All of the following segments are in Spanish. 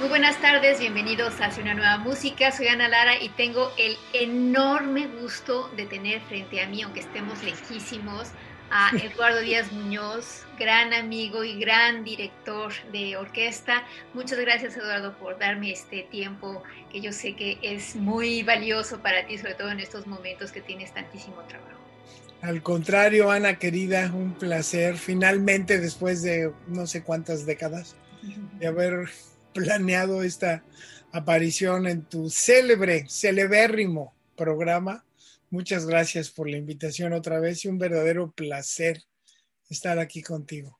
Muy buenas tardes, bienvenidos a Hacia una nueva música. Soy Ana Lara y tengo el enorme gusto de tener frente a mí, aunque estemos lejísimos, a Eduardo Díaz Muñoz, gran amigo y gran director de orquesta. Muchas gracias, Eduardo, por darme este tiempo que yo sé que es muy valioso para ti, sobre todo en estos momentos que tienes tantísimo trabajo. Al contrario, Ana querida, un placer finalmente después de no sé cuántas décadas de haber planeado esta aparición en tu célebre, celebérrimo programa. Muchas gracias por la invitación otra vez y un verdadero placer estar aquí contigo.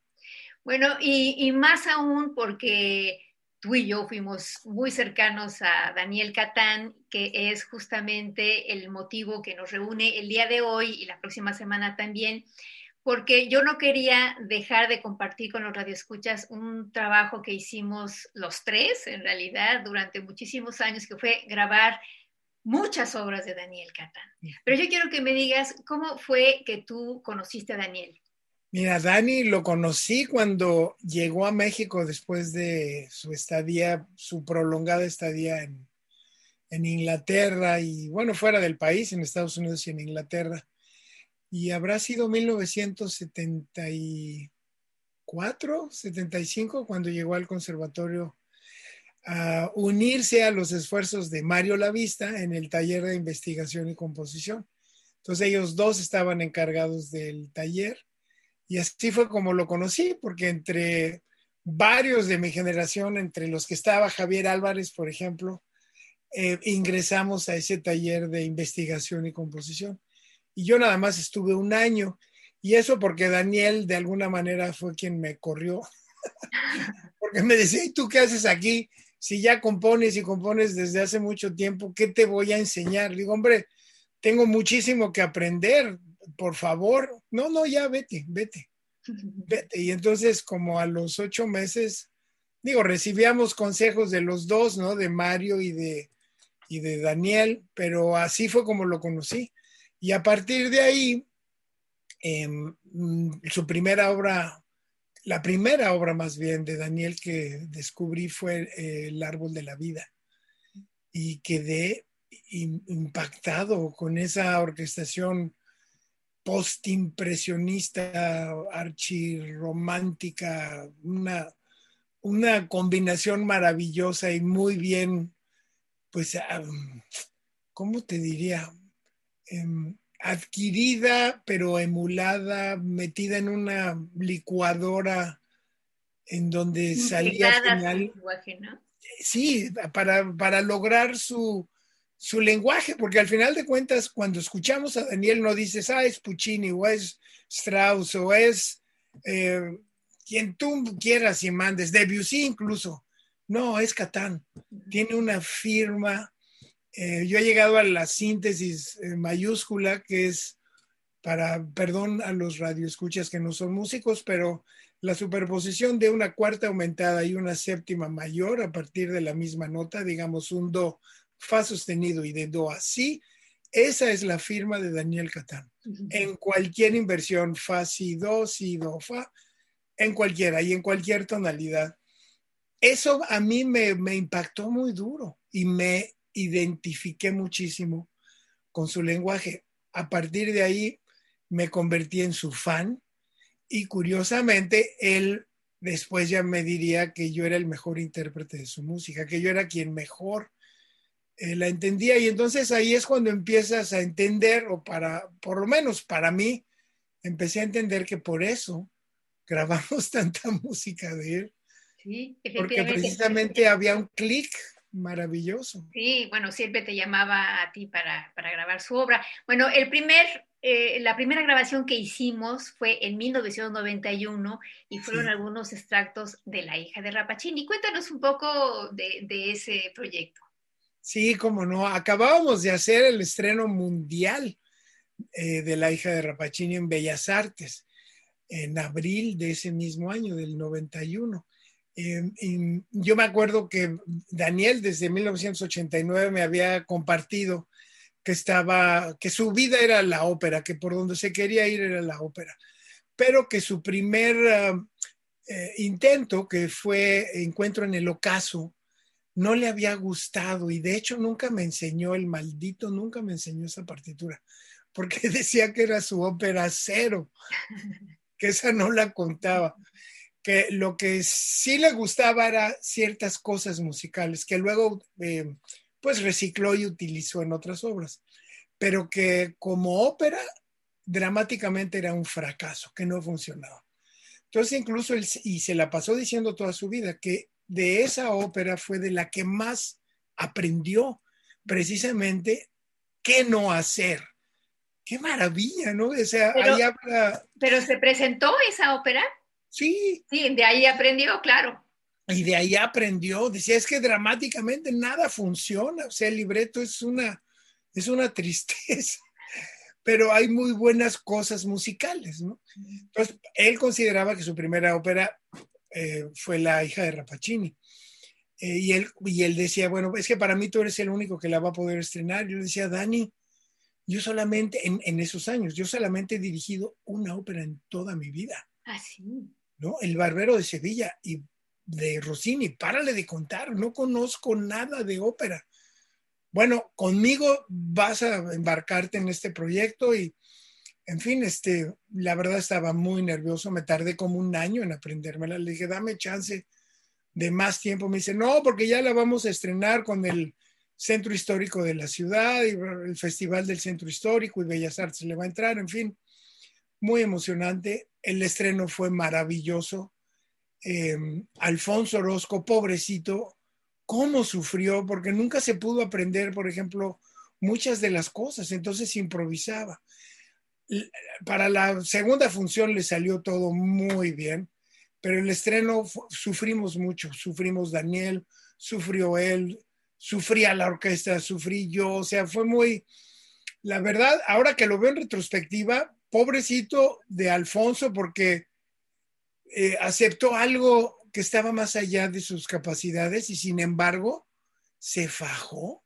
Bueno, y, más aún porque tú y yo fuimos muy cercanos a Daniel Catán, que es justamente el motivo que nos reúne el día de hoy y la próxima semana también porque yo no quería dejar de compartir con los radioescuchas un trabajo que hicimos los tres, en realidad, durante muchísimos años, que fue grabar muchas obras de Daniel Catán. Pero yo quiero que me digas cómo fue que tú conociste a Daniel. Mira, Dani lo conocí cuando llegó a México después de su estadía, su prolongada estadía en, en Inglaterra y bueno, fuera del país, en Estados Unidos y en Inglaterra y habrá sido 1974, 75, cuando llegó al conservatorio a unirse a los esfuerzos de Mario Lavista en el taller de investigación y composición. Entonces ellos dos estaban encargados del taller y así fue como lo conocí, porque entre varios de mi generación, entre los que estaba Javier Álvarez, por ejemplo, eh, ingresamos a ese taller de investigación y composición y yo nada más estuve un año. Y eso porque Daniel de alguna manera fue quien me corrió. porque me decía, ¿y tú qué haces aquí? Si ya compones y compones desde hace mucho tiempo, ¿qué te voy a enseñar? digo, hombre, tengo muchísimo que aprender, por favor. No, no, ya vete, vete, vete. Y entonces como a los ocho meses, digo, recibíamos consejos de los dos, ¿no? De Mario y de, y de Daniel, pero así fue como lo conocí. Y a partir de ahí, em, mm, su primera obra, la primera obra más bien de Daniel que descubrí fue eh, El árbol de la vida. Y quedé impactado con esa orquestación postimpresionista, archirromántica, una, una combinación maravillosa y muy bien, pues, ¿cómo te diría? Em, adquirida, pero emulada, metida en una licuadora en donde salía final. Sí, para, para lograr su, su, lenguaje, porque al final de cuentas, cuando escuchamos a Daniel, no dices, ah, es Puccini, o es Strauss, o es eh, quien tú quieras y mandes, Debussy incluso. No, es Catán. Tiene una firma eh, yo he llegado a la síntesis eh, mayúscula, que es para, perdón a los radioescuchas que no son músicos, pero la superposición de una cuarta aumentada y una séptima mayor a partir de la misma nota, digamos un do, fa sostenido y de do a si, esa es la firma de Daniel Catán. En cualquier inversión, fa, si, do, si, do, fa, en cualquiera y en cualquier tonalidad. Eso a mí me, me impactó muy duro y me identifiqué muchísimo con su lenguaje. A partir de ahí me convertí en su fan y curiosamente él después ya me diría que yo era el mejor intérprete de su música, que yo era quien mejor eh, la entendía. Y entonces ahí es cuando empiezas a entender, o para, por lo menos para mí, empecé a entender que por eso grabamos tanta música de él. Sí, porque precisamente había un clic maravilloso. Sí, bueno, siempre te llamaba a ti para, para grabar su obra. Bueno, el primer eh, la primera grabación que hicimos fue en 1991 y fueron algunos extractos de La hija de Rapacini. Cuéntanos un poco de, ese proyecto. Sí, como no, acabábamos de hacer el estreno mundial eh, de La hija de Rapacini en Bellas Artes en abril de ese mismo año, del 91. Em, yo me acuerdo que Daniel desde 1989 me había compartido que estaba, que su vida era la ópera, que por donde se quería ir era la ópera, pero que su primer um, eh, intento, que fue Encuentro en el Ocaso, no le había gustado y de hecho nunca me enseñó, el maldito nunca me enseñó esa partitura, porque decía que era su ópera cero, que esa no la contaba que lo que sí le gustaba era ciertas cosas musicales que luego eh, pues recicló y utilizó en otras obras, pero que como ópera dramáticamente era un fracaso, que no funcionaba. Entonces incluso él, y se la pasó diciendo toda su vida, que de esa ópera fue de la que más aprendió precisamente qué no hacer. Qué maravilla, ¿no? O sea, pero, ahí pero se presentó esa ópera. Sí. Sí, de ahí aprendió, claro. Y de ahí aprendió, decía, es que dramáticamente nada funciona, o sea, el libreto es una, es una tristeza, pero hay muy buenas cosas musicales, ¿no? Entonces, él consideraba que su primera ópera eh, fue La hija de Rapacini. Eh, y, él, y él decía, bueno, es que para mí tú eres el único que la va a poder estrenar. Yo le decía, Dani, yo solamente, en, en esos años, yo solamente he dirigido una ópera en toda mi vida. Ah, sí. ¿No? El Barbero de Sevilla. Y de Rossini, párale de contar, no conozco nada de ópera. Bueno, conmigo vas a embarcarte en este proyecto y, en fin, este, la verdad estaba muy nervioso, me tardé como un año en aprendérmela, le dije, dame chance de más tiempo, me dice, no, porque ya la vamos a estrenar con el Centro Histórico de la ciudad y el Festival del Centro Histórico y Bellas Artes le va a entrar, en fin, muy emocionante, el estreno fue maravilloso, Em, Alfonso Orozco, pobrecito, cómo sufrió, porque nunca se pudo aprender, por ejemplo, muchas de las cosas, entonces improvisaba. Para la segunda función le salió todo muy bien, pero el estreno sufrimos mucho, sufrimos Daniel, sufrió él, sufría la orquesta, sufrí yo, o sea, fue muy, la verdad, ahora que lo veo en retrospectiva, pobrecito de Alfonso, porque eh, aceptó algo que estaba más allá de sus capacidades y sin embargo se fajó.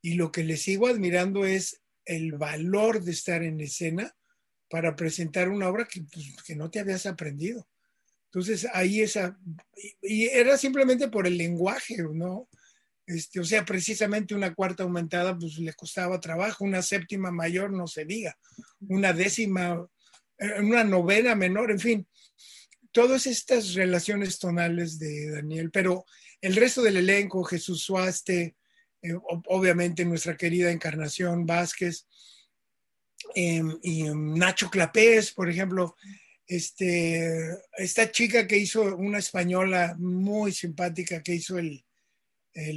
Y lo que le sigo admirando es el valor de estar en escena para presentar una obra que, pues, no te habías aprendido. Entonces ahí esa, y, era simplemente por el lenguaje, ¿no? Este, o sea, precisamente una cuarta aumentada, pues le costaba trabajo, una séptima mayor, no se diga, una décima, eh, una novena menor, en fin todas estas relaciones tonales de Daniel, pero el resto del elenco, Jesús Suaste, eh, obviamente nuestra querida Encarnación Vázquez, em, y em, Nacho Clapés, por ejemplo, este, esta chica que hizo, una española muy simpática, que hizo el,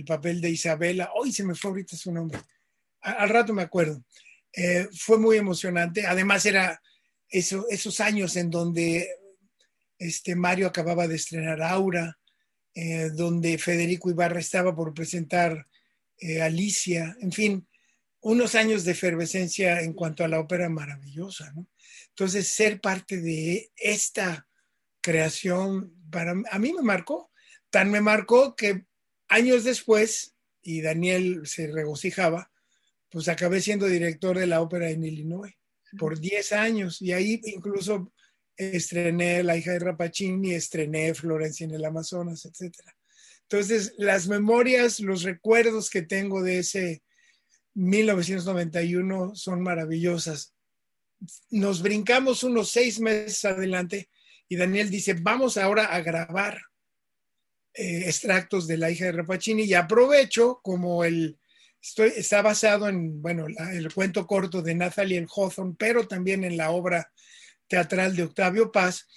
papel de Isabela, hoy se me fue ahorita su nombre, al rato me acuerdo, eh, fue muy emocionante, además era esos años en donde este, Mario acababa de estrenar Aura, eh, donde Federico Ibarra estaba por presentar eh, Alicia, en fin, unos años de efervescencia en cuanto a la ópera maravillosa, Entonces, ser parte de esta creación, para, a mí me marcó, tan me marcó que años después, y Daniel se regocijaba, pues acabé siendo director de la ópera en Illinois por 10 años, y ahí incluso estrené La hija de Rapachini, estrené Florencia en el Amazonas, etc. Entonces, las memorias, los recuerdos que tengo de ese 1991 son maravillosas. Nos brincamos unos seis meses adelante Y Daniel dice, vamos ahora a grabar eh, extractos de la hija de Rapacini y aprovecho como el, estoy, está basado en, bueno, el cuento corto de Nathaniel Hawthorne, pero también en la obra teatral de Octavio Paz.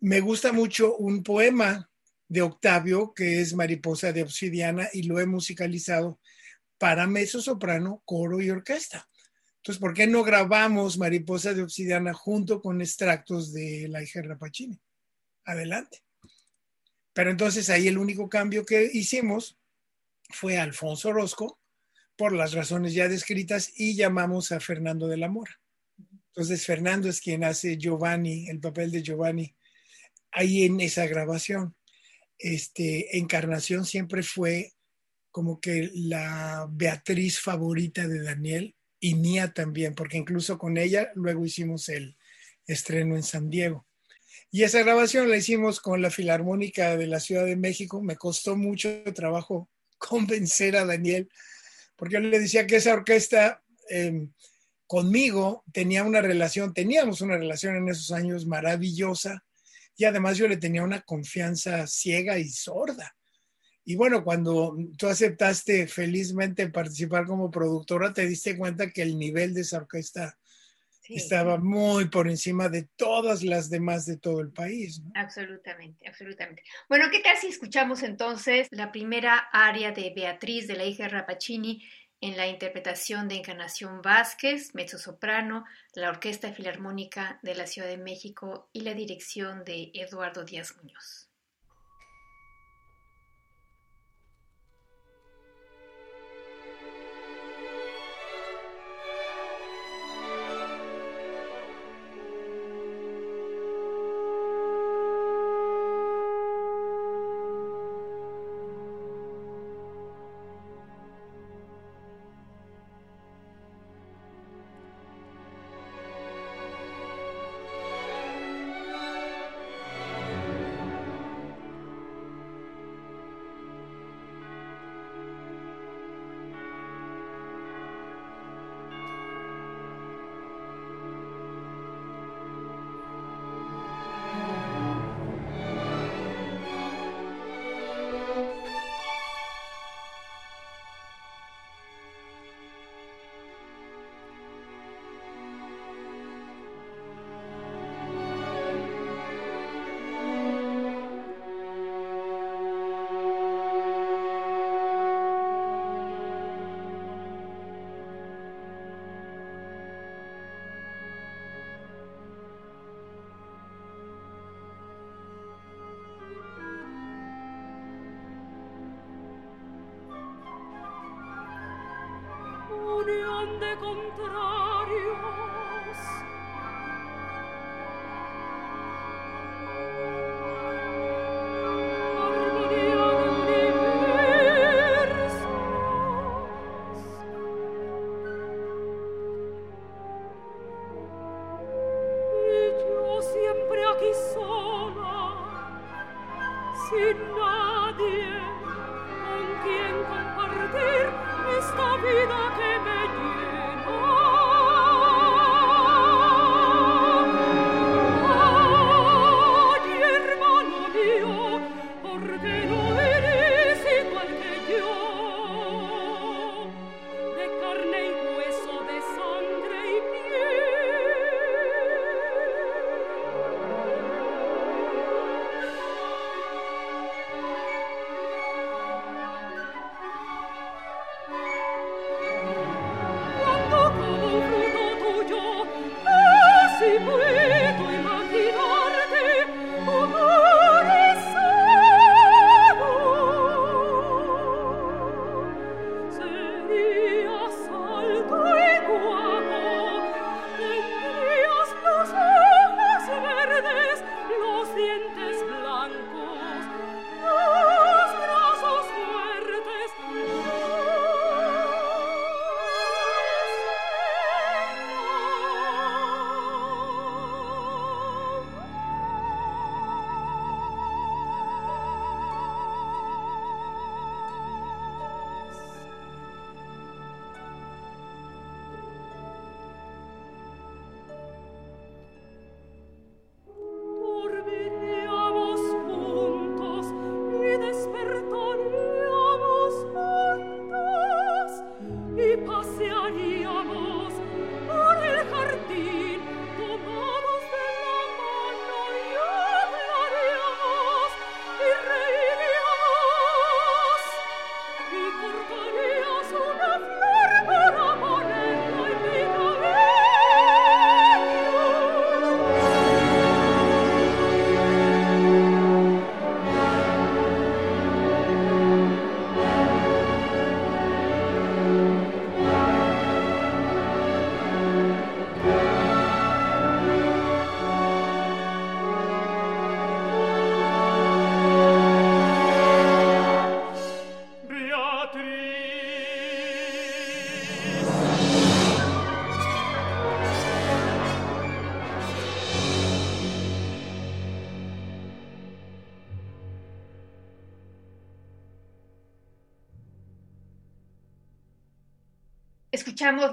Me gusta mucho un poema de Octavio que es Mariposa de Obsidiana y lo he musicalizado para mezzo soprano, coro y orquesta. Entonces, ¿por qué no grabamos Mariposa de Obsidiana junto con extractos de la hija de Rapacini? Adelante. Pero entonces ahí el único cambio que hicimos fue Alfonso Orozco, por las razones ya descritas, y llamamos a Fernando de la Mora. Entonces, Fernando es quien hace Giovanni, el papel de Giovanni, ahí en esa grabación. Este, Encarnación siempre fue como que la Beatriz favorita de Daniel y Nia también, porque incluso con ella luego hicimos el estreno en San Diego. Y esa grabación la hicimos con la Filarmónica de la Ciudad de México. Me costó mucho trabajo convencer a Daniel, porque yo le decía que esa orquesta em, conmigo tenía una relación, teníamos una relación en esos años maravillosa, y además yo le tenía una confianza ciega y sorda. Y bueno, cuando tú aceptaste felizmente participar como productora, te diste cuenta que el nivel de esa orquesta estaba muy por encima de todas las demás de todo el país. Absolutamente, absolutamente. Bueno, ¿qué tal si escuchamos entonces la primera aria de Beatriz de la hija de Rapacini en la interpretación de Encarnación Vázquez, mezzosoprano, la Orquesta Filarmónica de la Ciudad de México y la dirección de Eduardo Díaz Muñoz? control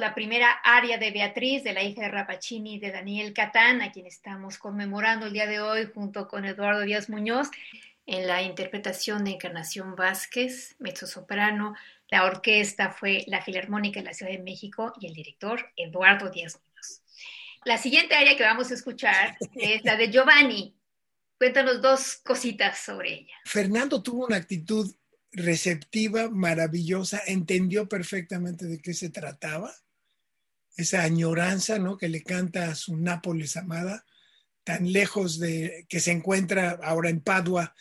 la primera aria de Beatriz, de la hija de Rapacini, de Daniel Catán, a quien estamos conmemorando el día de hoy junto con Eduardo Díaz Muñoz, en la interpretación de Encarnación Vázquez, mezzosoprano. La orquesta fue la Filarmónica de la Ciudad de México y el director Eduardo Díaz Muñoz. La siguiente aria que vamos a escuchar es la de Giovanni. Cuéntanos dos cositas sobre ella. Fernando tuvo una actitud receptiva, maravillosa, entendió perfectamente de qué se trataba, esa añoranza ¿no? que le canta a su Nápoles amada, tan lejos de que se encuentra ahora en Padua,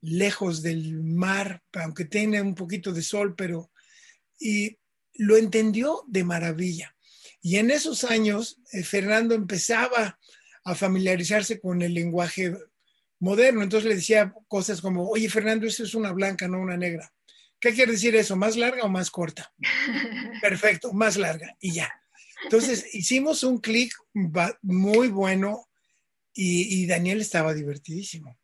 lejos del mar, aunque tiene un poquito de sol, pero y lo entendió de maravilla. Y en esos años, eh, Fernando empezaba a familiarizarse con el lenguaje moderno. Entonces le decía cosas como, oye Fernando, eso es una blanca, no una negra. ¿Qué quiere decir eso? ¿Más larga o más corta? Perfecto, más larga y ya. Entonces hicimos un clic muy bueno y, Daniel estaba divertidísimo.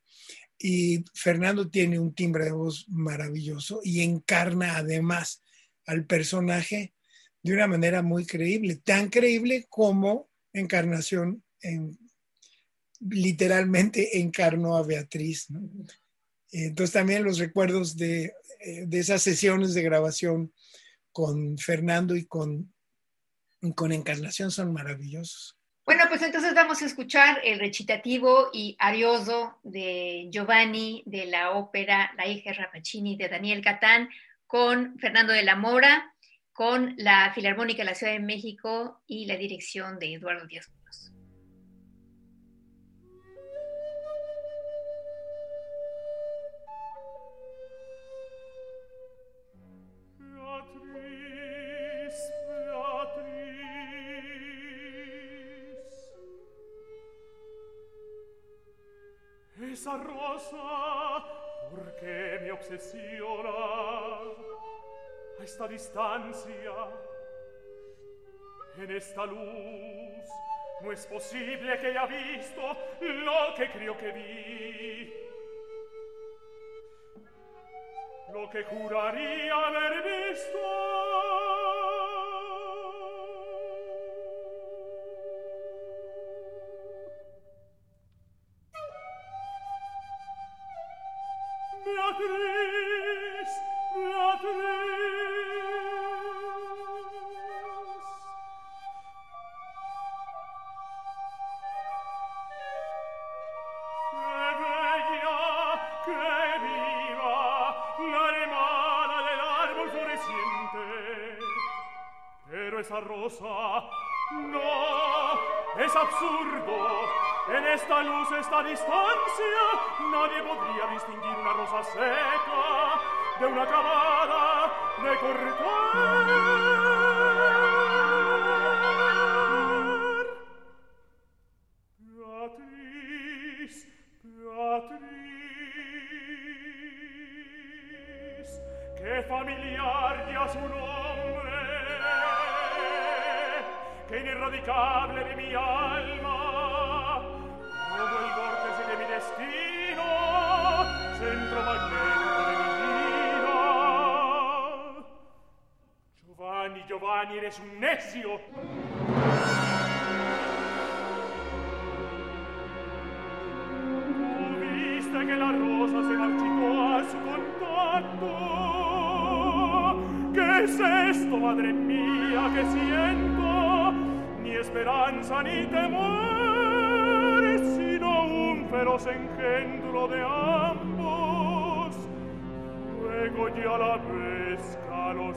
Y Fernando tiene un timbre de voz maravilloso y encarna además al personaje de una manera muy creíble, tan creíble como encarnación en literalmente encarnó a Beatriz. Entonces también los recuerdos eh, de, esas sesiones de grabación con Fernando y con, con Encarnación son maravillosos. Bueno, pues entonces vamos a escuchar el recitativo y arioso de Giovanni de la ópera La hija Rapacini de Daniel Catán con Fernando de la Mora, con la Filarmónica de la Ciudad de México y la dirección de Eduardo Díaz esa rosa porque mi obsesiona? A esta distancia en esta luz no es posible que haya visto lo que creo que vi. Lo que juraría haber visto rosa. No, es absurdo. En esta luz, esta distancia, nadie podría distinguir una rosa seca de una acabada de cortar. che la se marcitò a contatto che sesto madre mia che siento. Ni speranza ni temore sino un feroce engendro de ambos. Fuego ya la pesca los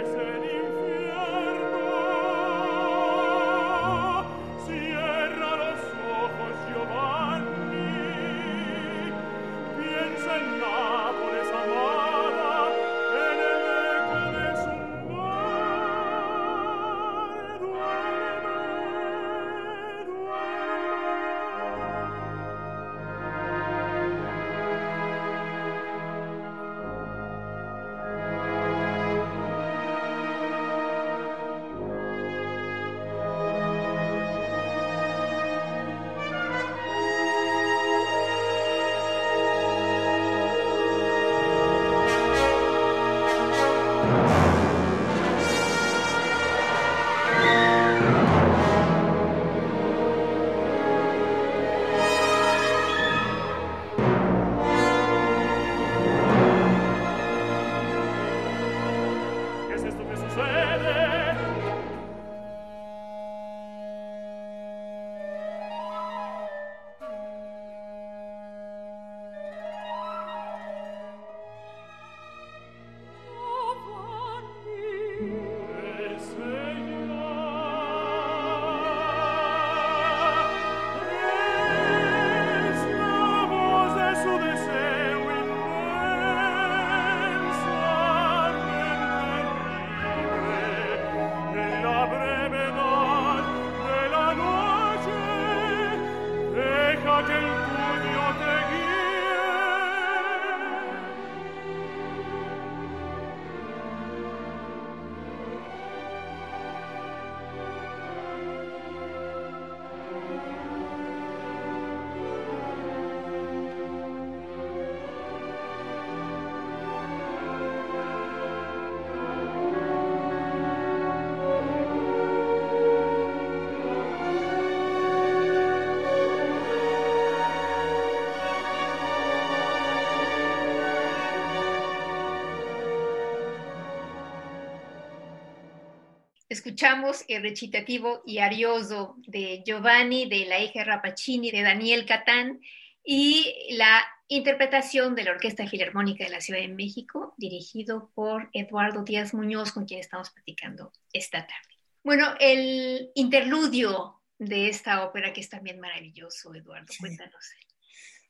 escuchamos el recitativo y arioso de Giovanni, de la hija Rapacini, de Daniel Catán, y la interpretación de la Orquesta Filarmónica de la Ciudad de México, dirigido por Eduardo Díaz Muñoz, con quien estamos platicando esta tarde. Bueno, el interludio de esta ópera, que es también maravilloso, Eduardo, cuéntanos.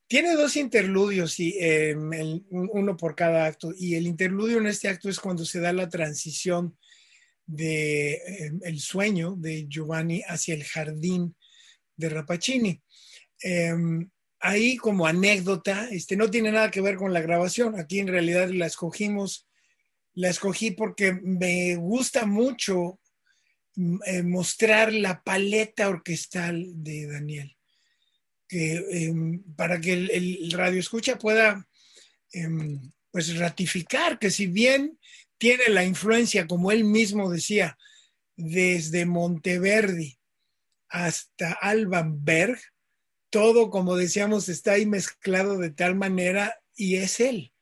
Tiene dos interludios, y, eh, uno por cada acto, y el interludio en este acto es cuando se da la transición de eh, el sueño de Giovanni hacia el jardín de Rapacini. Em, ahí como anécdota, este, no tiene nada que ver con la grabación. Aquí en realidad la escogimos, la escogí porque me gusta mucho mm, eh, mostrar la paleta orquestal de Daniel. Que, em, para que el, radio escucha pueda em, pues ratificar que si bien tiene la influencia, como él mismo decía, desde Monteverdi hasta Alban Berg, todo, como decíamos, está ahí mezclado de tal manera y es él.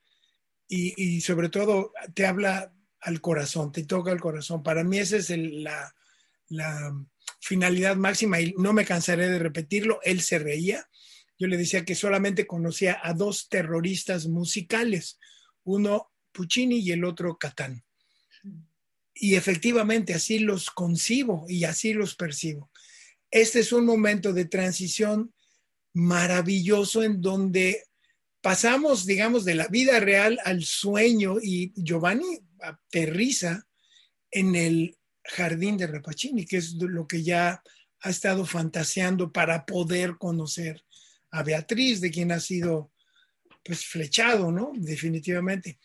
Y, sobre todo te habla al corazón, te toca el corazón. Para mí esa es la, la finalidad máxima y no me cansaré de repetirlo. Él se reía. Yo le decía que solamente conocía a dos terroristas musicales, uno Puccini y el otro Catán. Y efectivamente así los concibo y así los percibo. Este es un momento de transición maravilloso en donde pasamos, digamos, de la vida real al sueño y Giovanni aterriza en el jardín de Rapacini, que es lo que ya ha estado fantaseando para poder conocer a Beatriz, de quien ha sido pues flechado, ¿no? Definitivamente.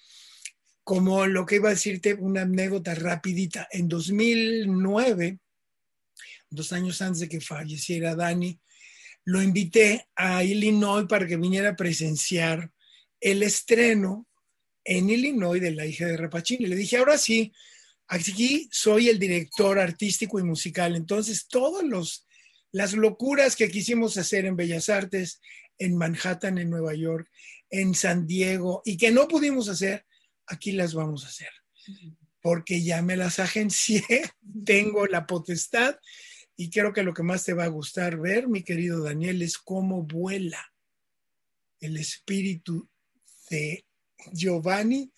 Como lo que iba a decirte, una anécdota rapidita. En 2009, dos años antes de que falleciera Dani, lo invité a Illinois para que viniera a presenciar el estreno en Illinois de La hija de Rapacini. Le dije, ahora sí, aquí soy el director artístico y musical, entonces todas las locuras que quisimos hacer en Bellas Artes, en Manhattan, en Nueva York, en San Diego, y que no pudimos hacer, aquí las vamos a hacer. Porque ya me las agencié, tengo la potestad y creo que lo que más te va a gustar ver, mi querido Daniel, es cómo vuela el espíritu de Giovanni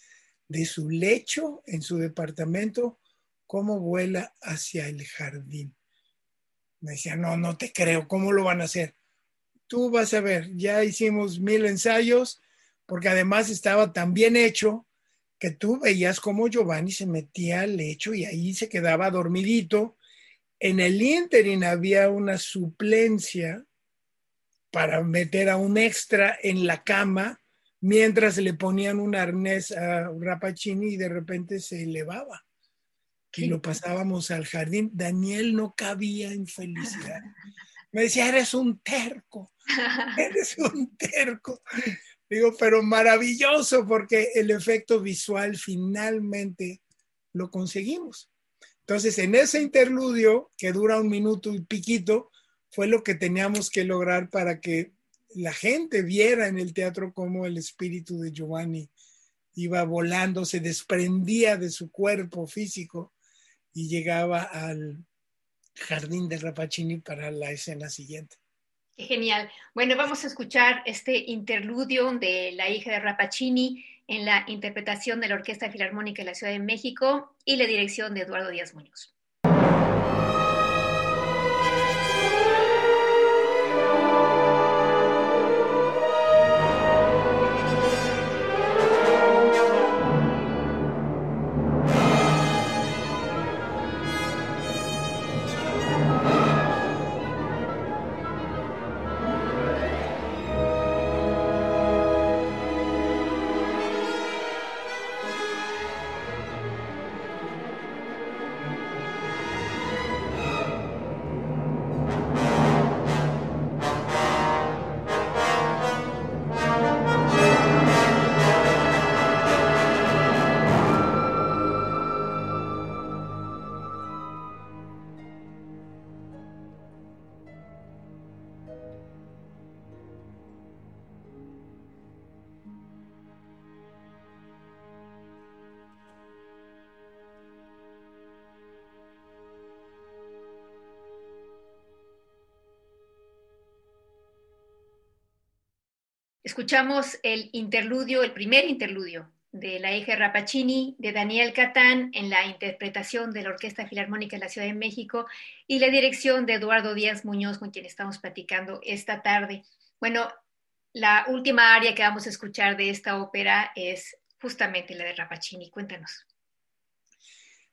de su lecho en su departamento, cómo vuela hacia el jardín. Me decía, no, no te creo, ¿cómo lo van a hacer? Tú vas a ver, ya hicimos mil ensayos, porque además estaba tan bien hecho que tú veías cómo Giovanni se metía al lecho y ahí se quedaba dormidito en el ínterin había una suplencia para meter a un extra en la cama mientras le ponían un arnés a Rapacini y de repente se elevaba. Y lo pasábamos al jardín. Daniel no cabía en felicidad. Me decía, eres un terco, eres un terco. Digo, pero maravilloso porque el efecto visual finalmente lo conseguimos. Entonces, en ese interludio, que dura un minuto y piquito, fue lo que teníamos que lograr para que la gente viera en el teatro cómo el espíritu de Giovanni iba volando, se desprendía de su cuerpo físico y llegaba al jardín de Rapacini para la escena siguiente. Qué genial. Bueno, vamos a escuchar este interludio de la hija de Rapacini en la interpretación de la Orquesta Filarmónica de la Ciudad de México y la dirección de Eduardo Díaz Muñoz. Escuchamos el interludio, el primer interludio de la hija Rapacini, de Daniel Catán, en la interpretación de la Orquesta Filarmónica de la Ciudad de México y la dirección de Eduardo Díaz Muñoz, con quien estamos platicando esta tarde. Bueno, la última área que vamos a escuchar de esta ópera es justamente la de Rapacini. Cuéntanos.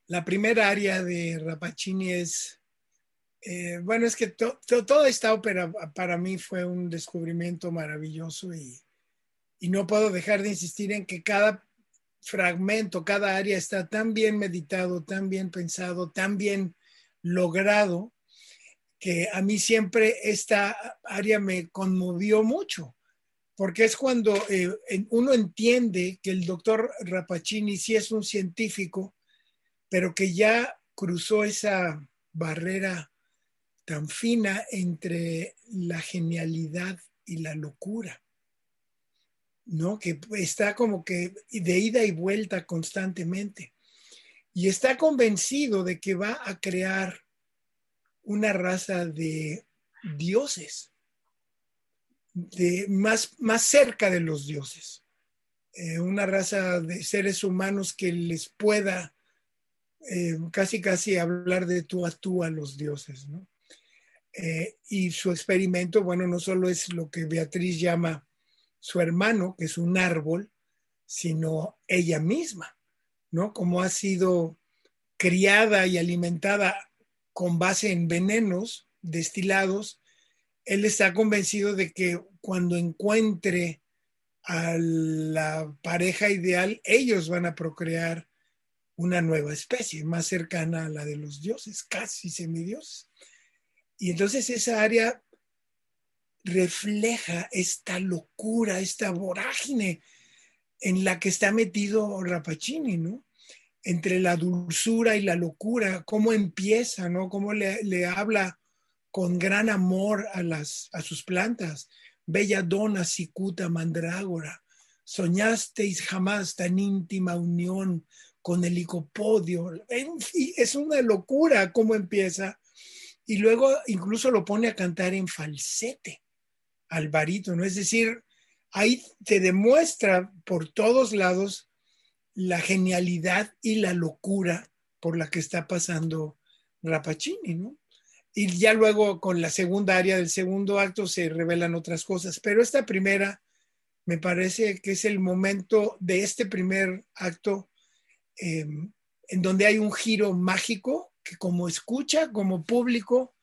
La primera área de Rapacini es eh, bueno, es que toda esta ópera para mí fue un descubrimiento maravilloso y, no puedo dejar de insistir en que cada fragmento, cada área está tan bien meditado, tan bien pensado, tan bien logrado, que a mí siempre esta área me conmovió mucho, porque es cuando eh, uno entiende que el doctor Rapacini sí es un científico, pero que ya cruzó esa barrera tan fina entre la genialidad y la locura, ¿no? Que está como que de ida y vuelta constantemente. Y está convencido de que va a crear una raza de dioses, de más, más cerca de los dioses, eh, una raza de seres humanos que les pueda eh, casi casi hablar de tú a tú a los dioses, ¿no? Eh, y su experimento, bueno, no solo es lo que Beatriz llama su hermano, que es un árbol, sino ella misma, ¿no? Como ha sido criada y alimentada con base en venenos destilados, él está convencido de que cuando encuentre a la pareja ideal, ellos van a procrear una nueva especie más cercana a la de los dioses, casi semidioses. Y entonces esa área refleja esta locura, esta vorágine en la que está metido Rapacini, ¿no? Entre la dulzura y la locura, cómo empieza, ¿no? Cómo le, habla con gran amor a, las, a sus plantas. Bella dona cicuta mandrágora, soñasteis jamás tan íntima unión con el licopodio. En fin, es una locura cómo empieza y luego incluso lo pone a cantar en falsete al barítono. Es decir, ahí te demuestra por todos lados la genialidad y la locura por la que está pasando Rapacini, ¿no? Y ya luego con la segunda área del segundo acto se revelan otras cosas, pero esta primera me parece que es el momento de este primer acto eh, en donde hay un giro mágico que como escucha, como público,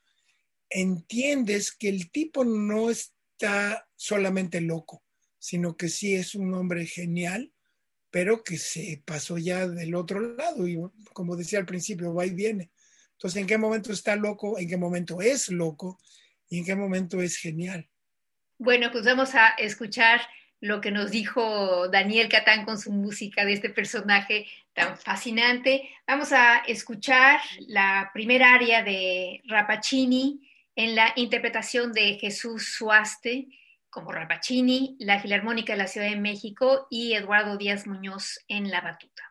entiendes que el tipo no está solamente loco, sino que sí es un hombre genial, pero que se pasó ya del otro lado y como decía al principio, va y viene. Entonces, ¿en qué momento está loco? ¿En qué momento es loco? ¿Y en qué momento es genial? Bueno, pues vamos a escuchar lo que nos dijo Daniel Catán con su música de este personaje tan fascinante. Vamos a escuchar la primera área de Rapacini en la interpretación de Jesús Suaste como Rapacini, la Filarmónica de la Ciudad de México y Eduardo Díaz Muñoz en la batuta.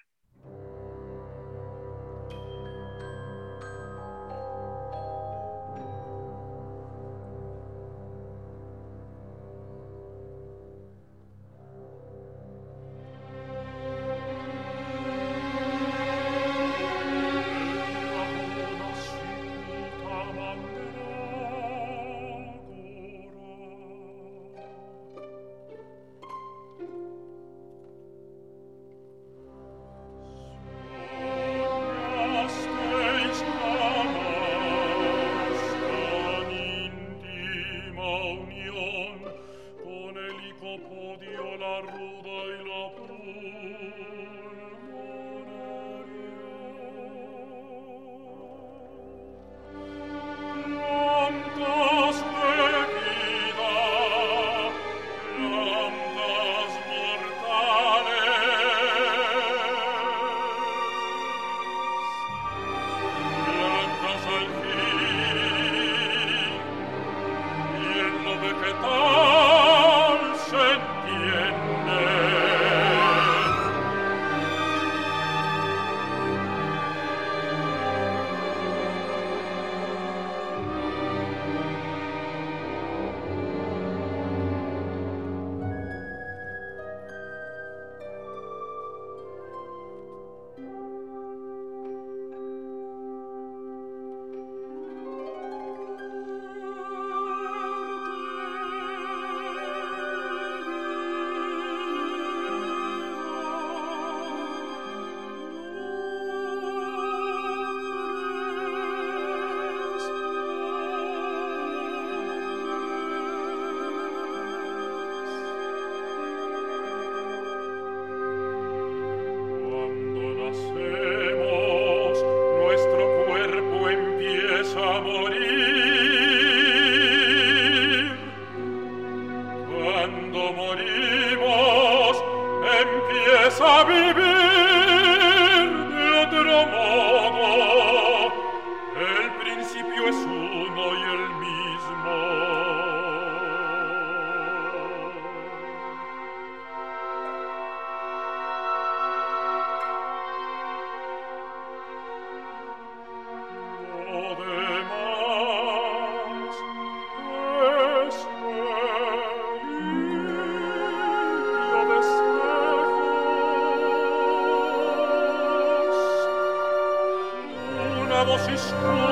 sich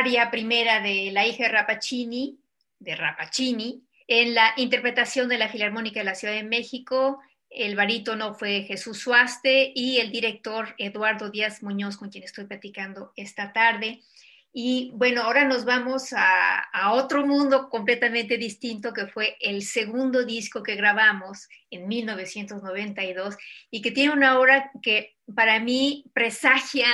aria primera de La hija de Rapacini, de Rapacini, en la interpretación de la Filarmónica de la Ciudad de México. El barítono fue Jesús Suaste y el director Eduardo Díaz Muñoz, con quien estoy platicando esta tarde. Y bueno, ahora nos vamos a, otro mundo completamente distinto, que fue el segundo disco que grabamos en 1992 y que tiene una obra que para mí presagia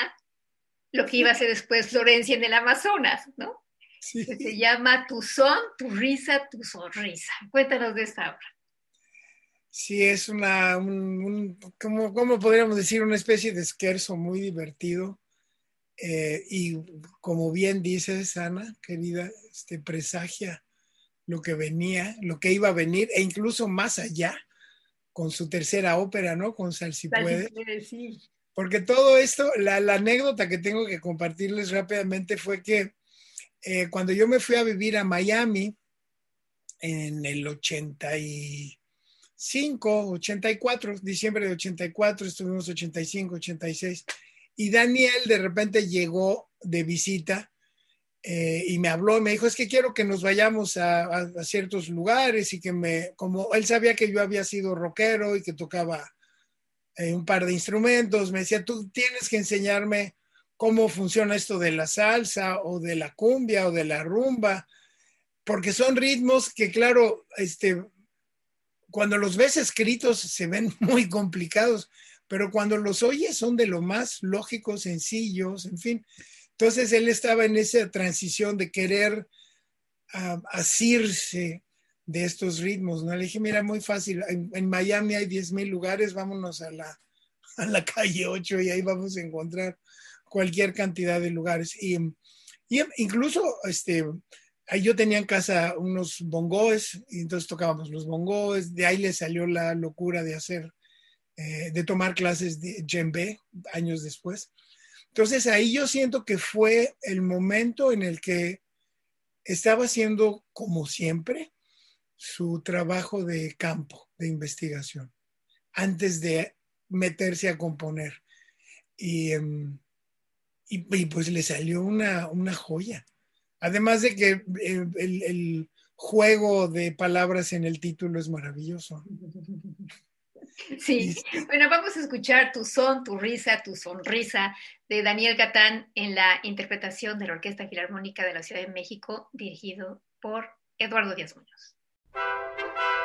lo que iba a ser después Florencia en el Amazonas, ¿no? Sí. Que se llama Tu son, tu risa, tu sonrisa. Cuéntanos de esta obra. Sí, es una, un, un ¿cómo, ¿cómo, podríamos decir? Una especie de esquerzo muy divertido. Eh, y como bien dices, Ana, querida, este, presagia lo que venía, lo que iba a venir, e incluso más allá, con su tercera ópera, ¿no? Con Sal si puede. Sí. Porque todo esto, la, anécdota que tengo que compartirles rápidamente fue que eh, cuando yo me fui a vivir a Miami en el 85, 84, diciembre de 84, estuvimos 85, 86, y Daniel de repente llegó de visita eh, y me habló, me dijo, es que quiero que nos vayamos a, a, ciertos lugares y que me, como él sabía que yo había sido rockero y que tocaba eh, un par de instrumentos, me decía, tú tienes que enseñarme cómo funciona esto de la salsa o de la cumbia o de la rumba, porque son ritmos que, claro, este, cuando los ves escritos se ven muy complicados, pero cuando los oyes son de lo más lógicos, sencillos, en fin. Entonces él estaba en esa transición de querer uh, asirse de estos ritmos, ¿no? Le dije, mira, muy fácil, en, Miami hay 10 mil lugares, vámonos a la, a la calle 8 y ahí vamos a encontrar cualquier cantidad de lugares. Y, y incluso, este, ahí yo tenía en casa unos bongoes, y entonces tocábamos los bongoes, de ahí le salió la locura de hacer, eh, de tomar clases de djembe años después. Entonces ahí yo siento que fue el momento en el que estaba haciendo como siempre su trabajo de campo, de investigación, antes de meterse a componer. Y, um, y, y pues le salió una, una, joya. Además de que el, el, el, juego de palabras en el título es maravilloso. Sí, bueno, vamos a escuchar Tu son, tu risa, tu sonrisa de Daniel Catán en la interpretación de la Orquesta Filarmónica de la Ciudad de México, dirigido por Eduardo Díaz Muñoz. Thank you.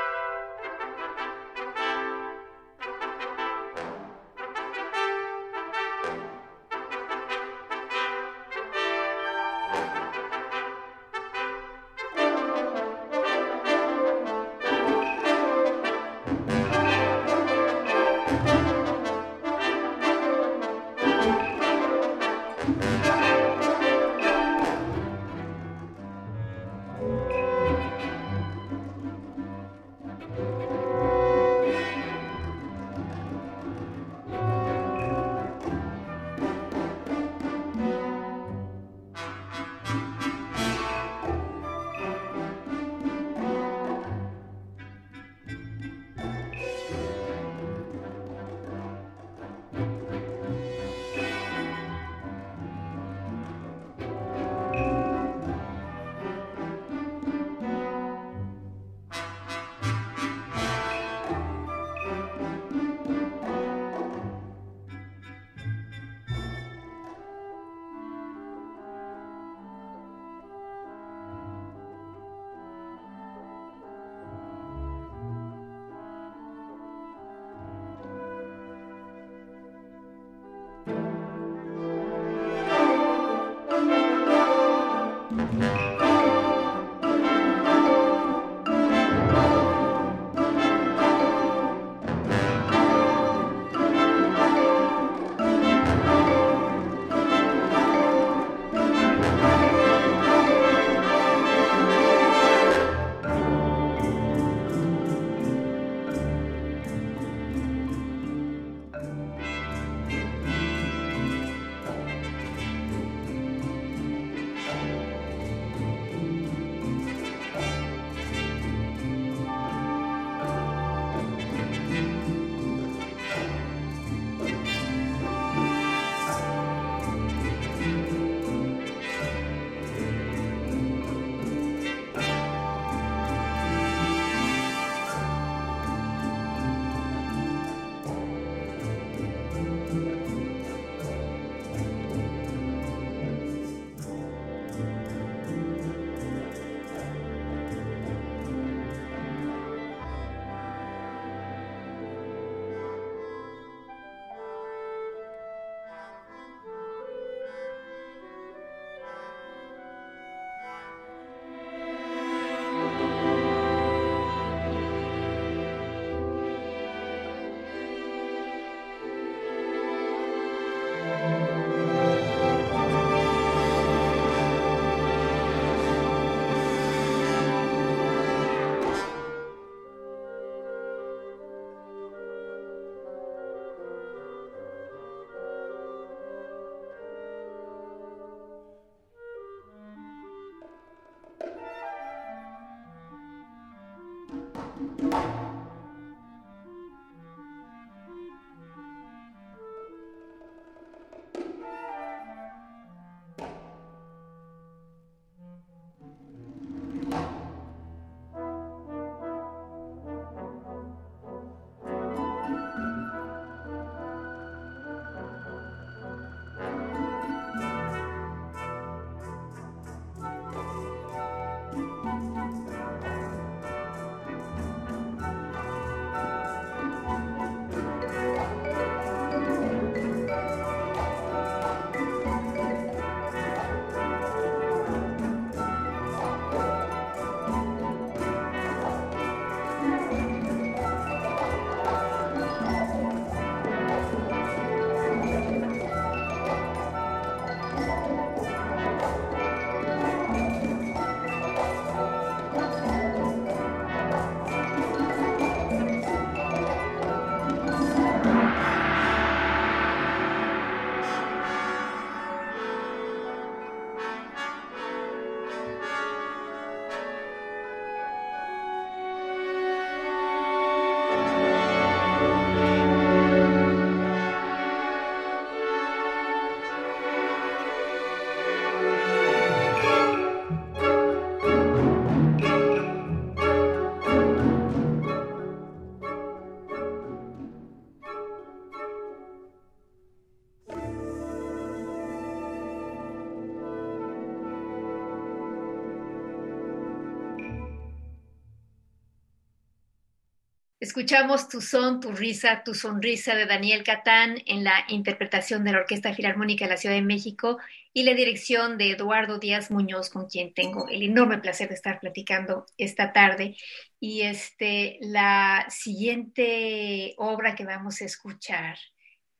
Escuchamos Tu son, tu risa, tu sonrisa de Daniel Catán en la interpretación de la Orquesta Filarmónica de la Ciudad de México y la dirección de Eduardo Díaz Muñoz, con quien tengo el enorme placer de estar platicando esta tarde. Y este, la siguiente obra que vamos a escuchar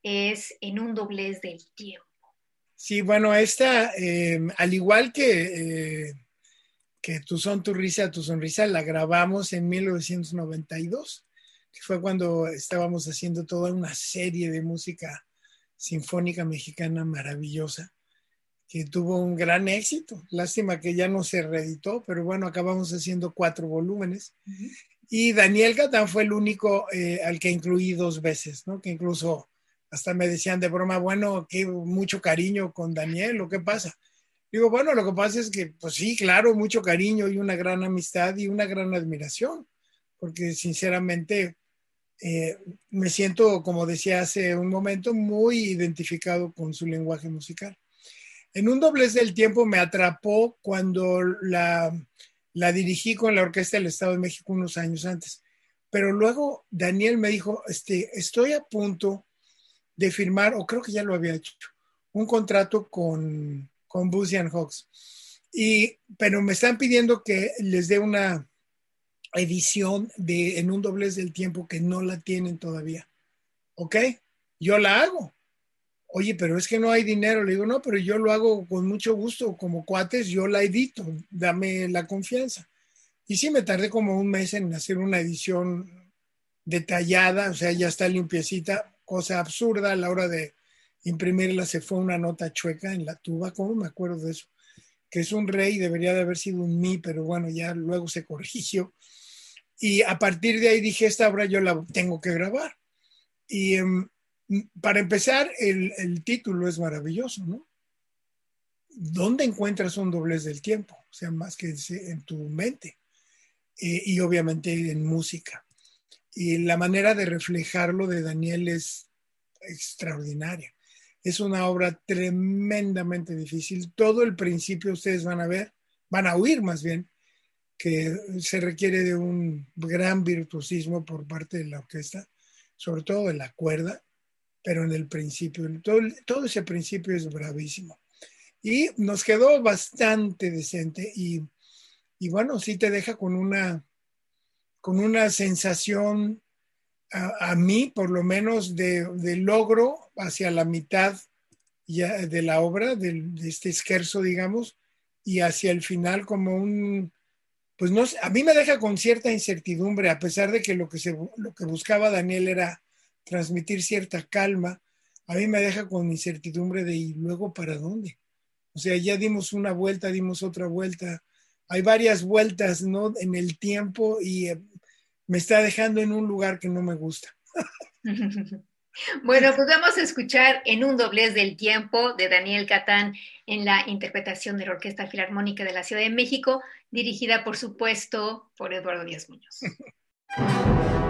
es En un doblez del tiempo. Sí, bueno, esta, eh, al igual que, eh, que Tu son, tu risa, tu sonrisa, la grabamos en 1992 que fue cuando estábamos haciendo toda una serie de música sinfónica mexicana maravillosa, que tuvo un gran éxito. Lástima que ya no se reeditó, pero bueno, acabamos haciendo cuatro volúmenes. Y Daniel Catán fue el único eh, al que incluí dos veces, ¿no? Que incluso hasta me decían de broma, bueno, que mucho cariño con Daniel, ¿o qué pasa? Digo, bueno, lo que pasa es que, pues sí, claro, mucho cariño y una gran amistad y una gran admiración, porque sinceramente eh, me siento, como decía hace un momento, muy identificado con su lenguaje musical. En un doblez del tiempo me atrapó cuando la, dirigí con la Orquesta del Estado de México unos años antes. Pero luego Daniel me dijo, este, estoy a punto de firmar, o creo que ya lo había hecho, un contrato con, con Hawks. Y, pero me están pidiendo que les dé una, edición de En un doblez del tiempo que no la tienen todavía. ¿Ok? Yo la hago. Oye, pero es que no hay dinero. Le digo, no, pero yo lo hago con mucho gusto. Como cuates, yo la edito. Dame la confianza. Y sí, me tardé como un mes en hacer una edición detallada, o sea, ya está limpiecita, cosa absurda a la hora de imprimirla se fue una nota chueca en la tuba, ¿cómo me acuerdo de eso? Que es un rey, debería de haber sido un mi, pero bueno, ya luego se corrigió. Y a partir de ahí dije, esta obra yo la tengo que grabar. Y em, para empezar, el, título es maravilloso, ¿no? ¿Dónde encuentras un doblez del tiempo? O sea, más que en tu mente. Eh, y obviamente en música. Y la manera de reflejarlo de Daniel es extraordinaria. Es una obra tremendamente difícil. Todo el principio ustedes van a ver, van a oír más bien, que se requiere de un gran virtuosismo por parte de la orquesta, sobre todo de la cuerda, pero en el principio, todo, todo ese principio es bravísimo. Y nos quedó bastante decente y, y bueno, sí te deja con una, con una sensación, a, mí por lo menos, de, de, logro hacia la mitad ya de la obra, de, este esquerzo, digamos, y hacia el final como un pues no, a mí me deja con cierta incertidumbre, a pesar de que lo que, se, lo que buscaba Daniel era transmitir cierta calma, a mí me deja con incertidumbre de ¿y luego para dónde? O sea, ya dimos una vuelta, dimos otra vuelta, hay varias vueltas, ¿no? En el tiempo y eh, me está dejando en un lugar que no me gusta. Bueno, pues vamos a escuchar en un doblez del tiempo de Daniel Catán en la interpretación de la Orquesta Filarmónica de la Ciudad de México, dirigida por supuesto por Eduardo Díaz Muñoz.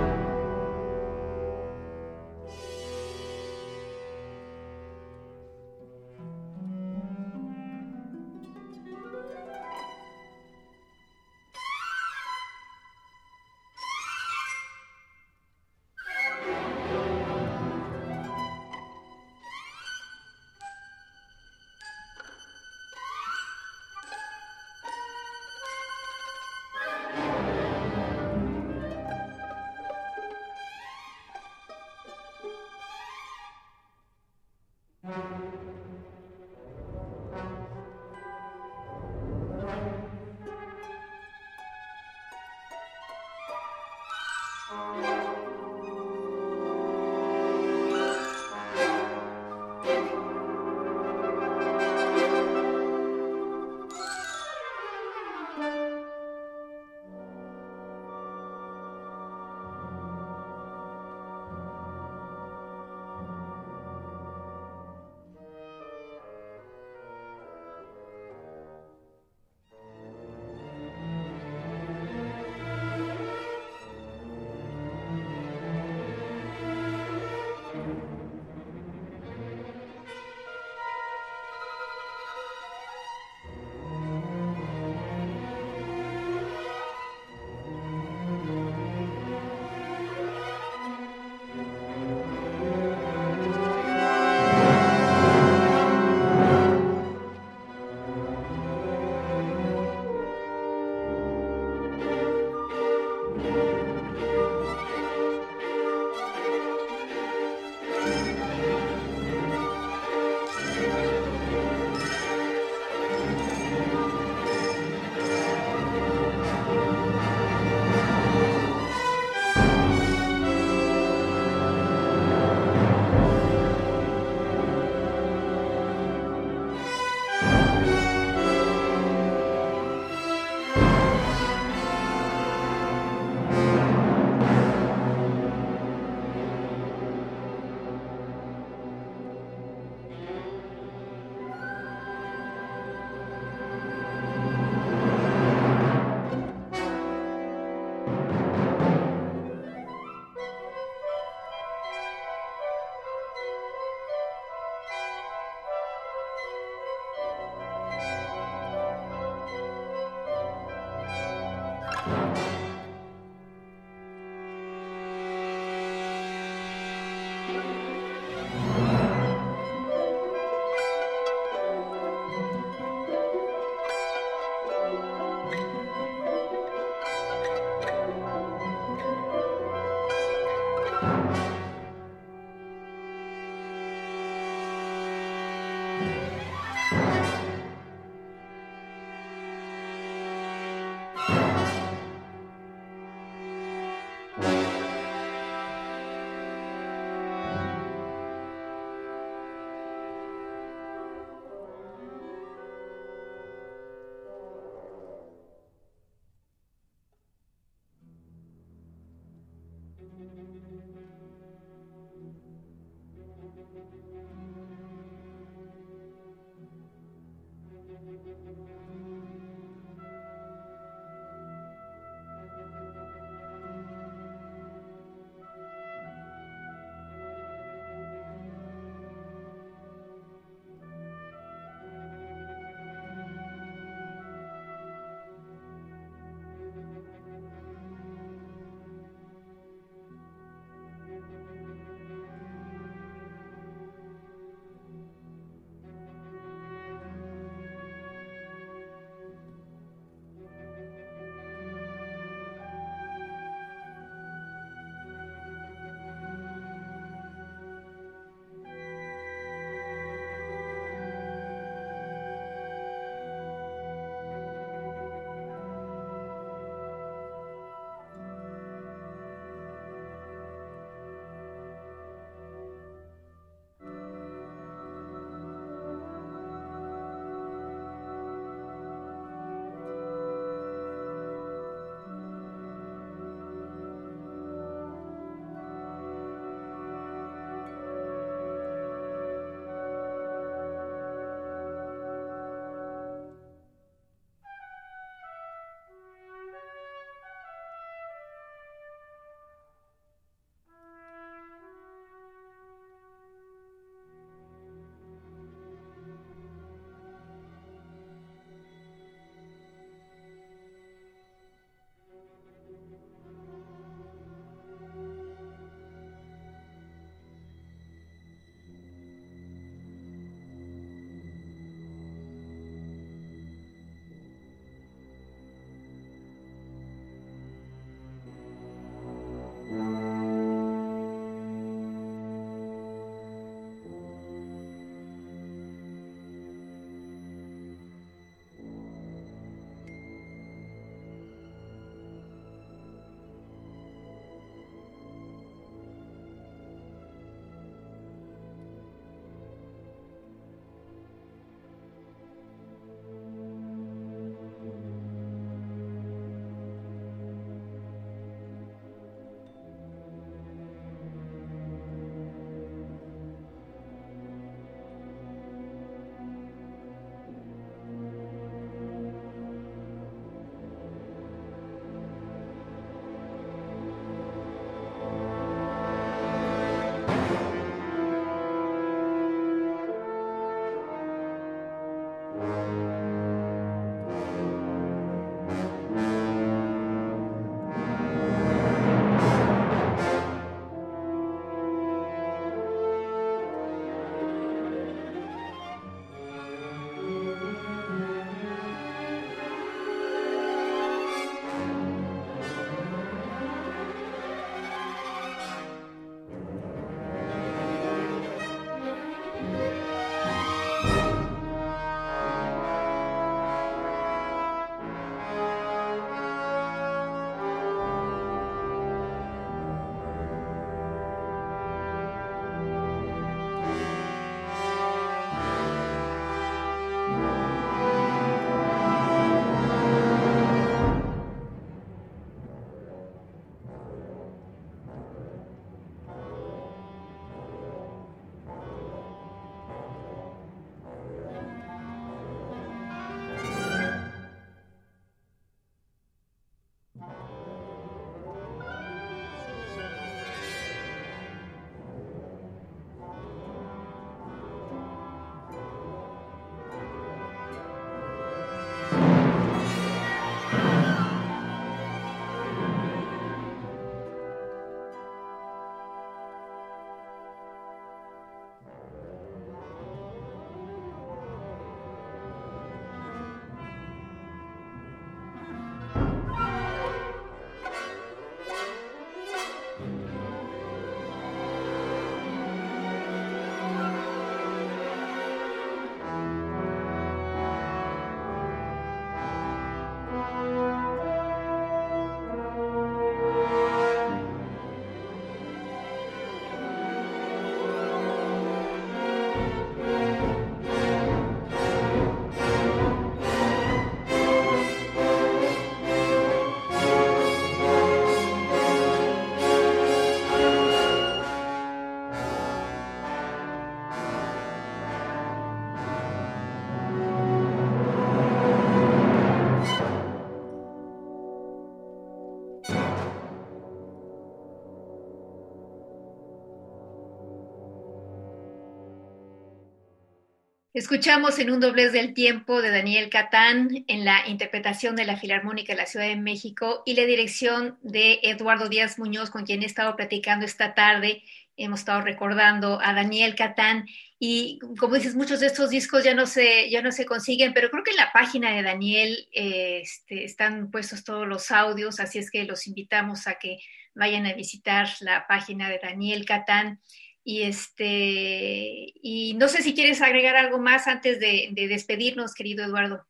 Escuchamos en un doblez del tiempo de Daniel Catán en la interpretación de la Filarmónica de la Ciudad de México y la dirección de Eduardo Díaz Muñoz, con quien he estado platicando esta tarde. Hemos estado recordando a Daniel Catán y como dices, muchos de estos discos ya no se, ya no se consiguen, pero creo que en la página de Daniel este, están puestos todos los audios, así es que los invitamos a que vayan a visitar la página de Daniel Catán. Y este, y no sé si quieres agregar algo más antes de, despedirnos, querido Eduardo.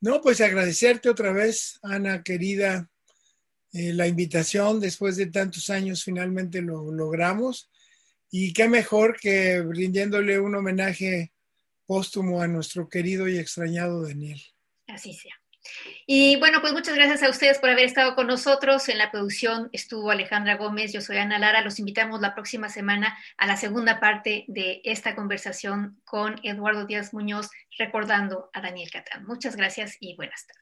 No, pues agradecerte otra vez, Ana, querida, eh, la invitación. Después de tantos años finalmente lo logramos. Y qué mejor que rindiéndole un homenaje póstumo a nuestro querido y extrañado Daniel. Así sea. Y bueno, pues muchas gracias a ustedes por haber estado con nosotros. En la producción estuvo Alejandra Gómez, yo soy Ana Lara. Los invitamos la próxima semana a la segunda parte de esta conversación con Eduardo Díaz Muñoz, recordando a Daniel Catán. Muchas gracias y buenas tardes.